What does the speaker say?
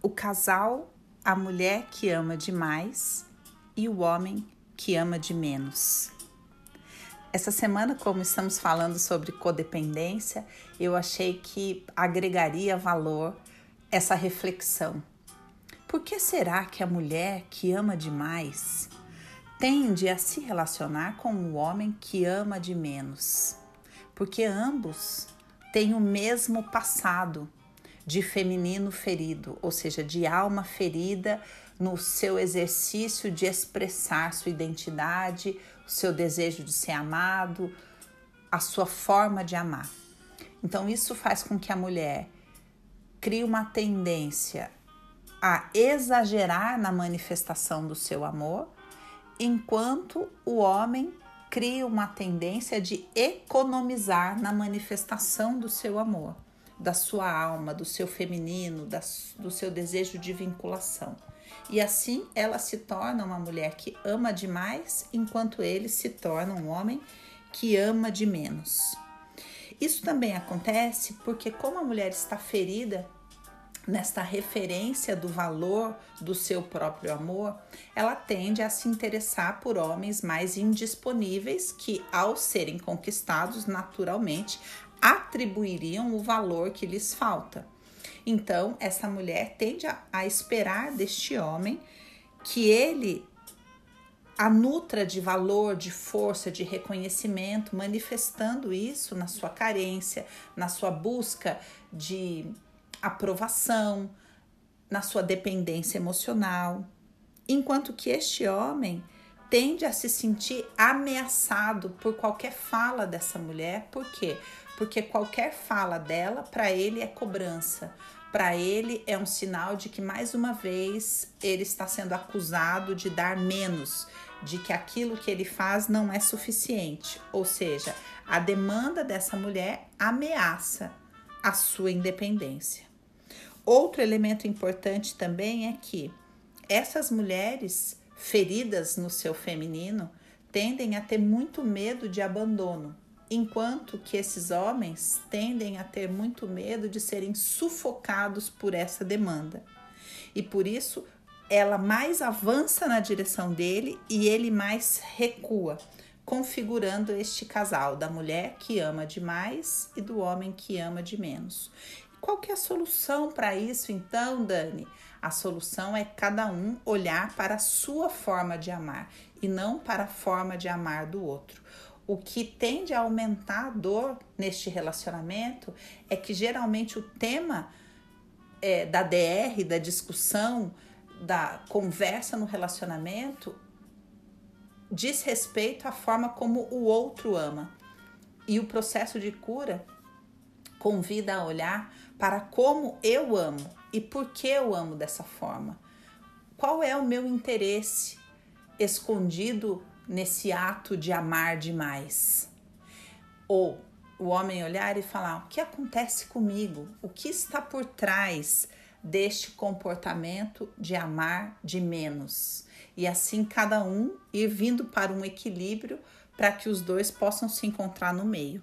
o casal, a mulher que ama demais e o homem que ama de menos. Essa semana, como estamos falando sobre codependência, eu achei que agregaria valor essa reflexão. Por que será que a mulher que ama demais tende a se relacionar com o homem que ama de menos? Porque ambos têm o mesmo passado de feminino ferido, ou seja, de alma ferida no seu exercício de expressar sua identidade, o seu desejo de ser amado, a sua forma de amar. Então, isso faz com que a mulher crie uma tendência a exagerar na manifestação do seu amor, enquanto o homem cria uma tendência de economizar na manifestação do seu amor da sua alma, do seu feminino, da, do seu desejo de vinculação. E assim ela se torna uma mulher que ama demais, enquanto ele se torna um homem que ama de menos. Isso também acontece porque, como a mulher está ferida nesta referência do valor do seu próprio amor, ela tende a se interessar por homens mais indisponíveis que, ao serem conquistados naturalmente, atribuiriam o valor que lhes falta. Então, essa mulher tende a, a esperar deste homem que ele a nutra de valor, de força, de reconhecimento, manifestando isso na sua carência, na sua busca de aprovação, na sua dependência emocional. Enquanto que este homem tende a se sentir ameaçado por qualquer fala dessa mulher, por quê? porque qualquer fala dela para ele é cobrança. Para ele é um sinal de que mais uma vez ele está sendo acusado de dar menos, de que aquilo que ele faz não é suficiente. Ou seja, a demanda dessa mulher ameaça a sua independência. Outro elemento importante também é que essas mulheres feridas no seu feminino tendem a ter muito medo de abandono enquanto que esses homens tendem a ter muito medo de serem sufocados por essa demanda. E por isso ela mais avança na direção dele e ele mais recua, configurando este casal da mulher que ama demais e do homem que ama de menos. Qual que é a solução para isso então, Dani? A solução é cada um olhar para a sua forma de amar e não para a forma de amar do outro o que tende a aumentar a dor neste relacionamento é que geralmente o tema é, da DR, da discussão, da conversa no relacionamento diz respeito à forma como o outro ama. E o processo de cura convida a olhar para como eu amo e por que eu amo dessa forma. Qual é o meu interesse escondido nesse ato de amar demais. Ou o homem olhar e falar: o que acontece comigo? O que está por trás deste comportamento de amar de menos? E assim cada um ir vindo para um equilíbrio para que os dois possam se encontrar no meio.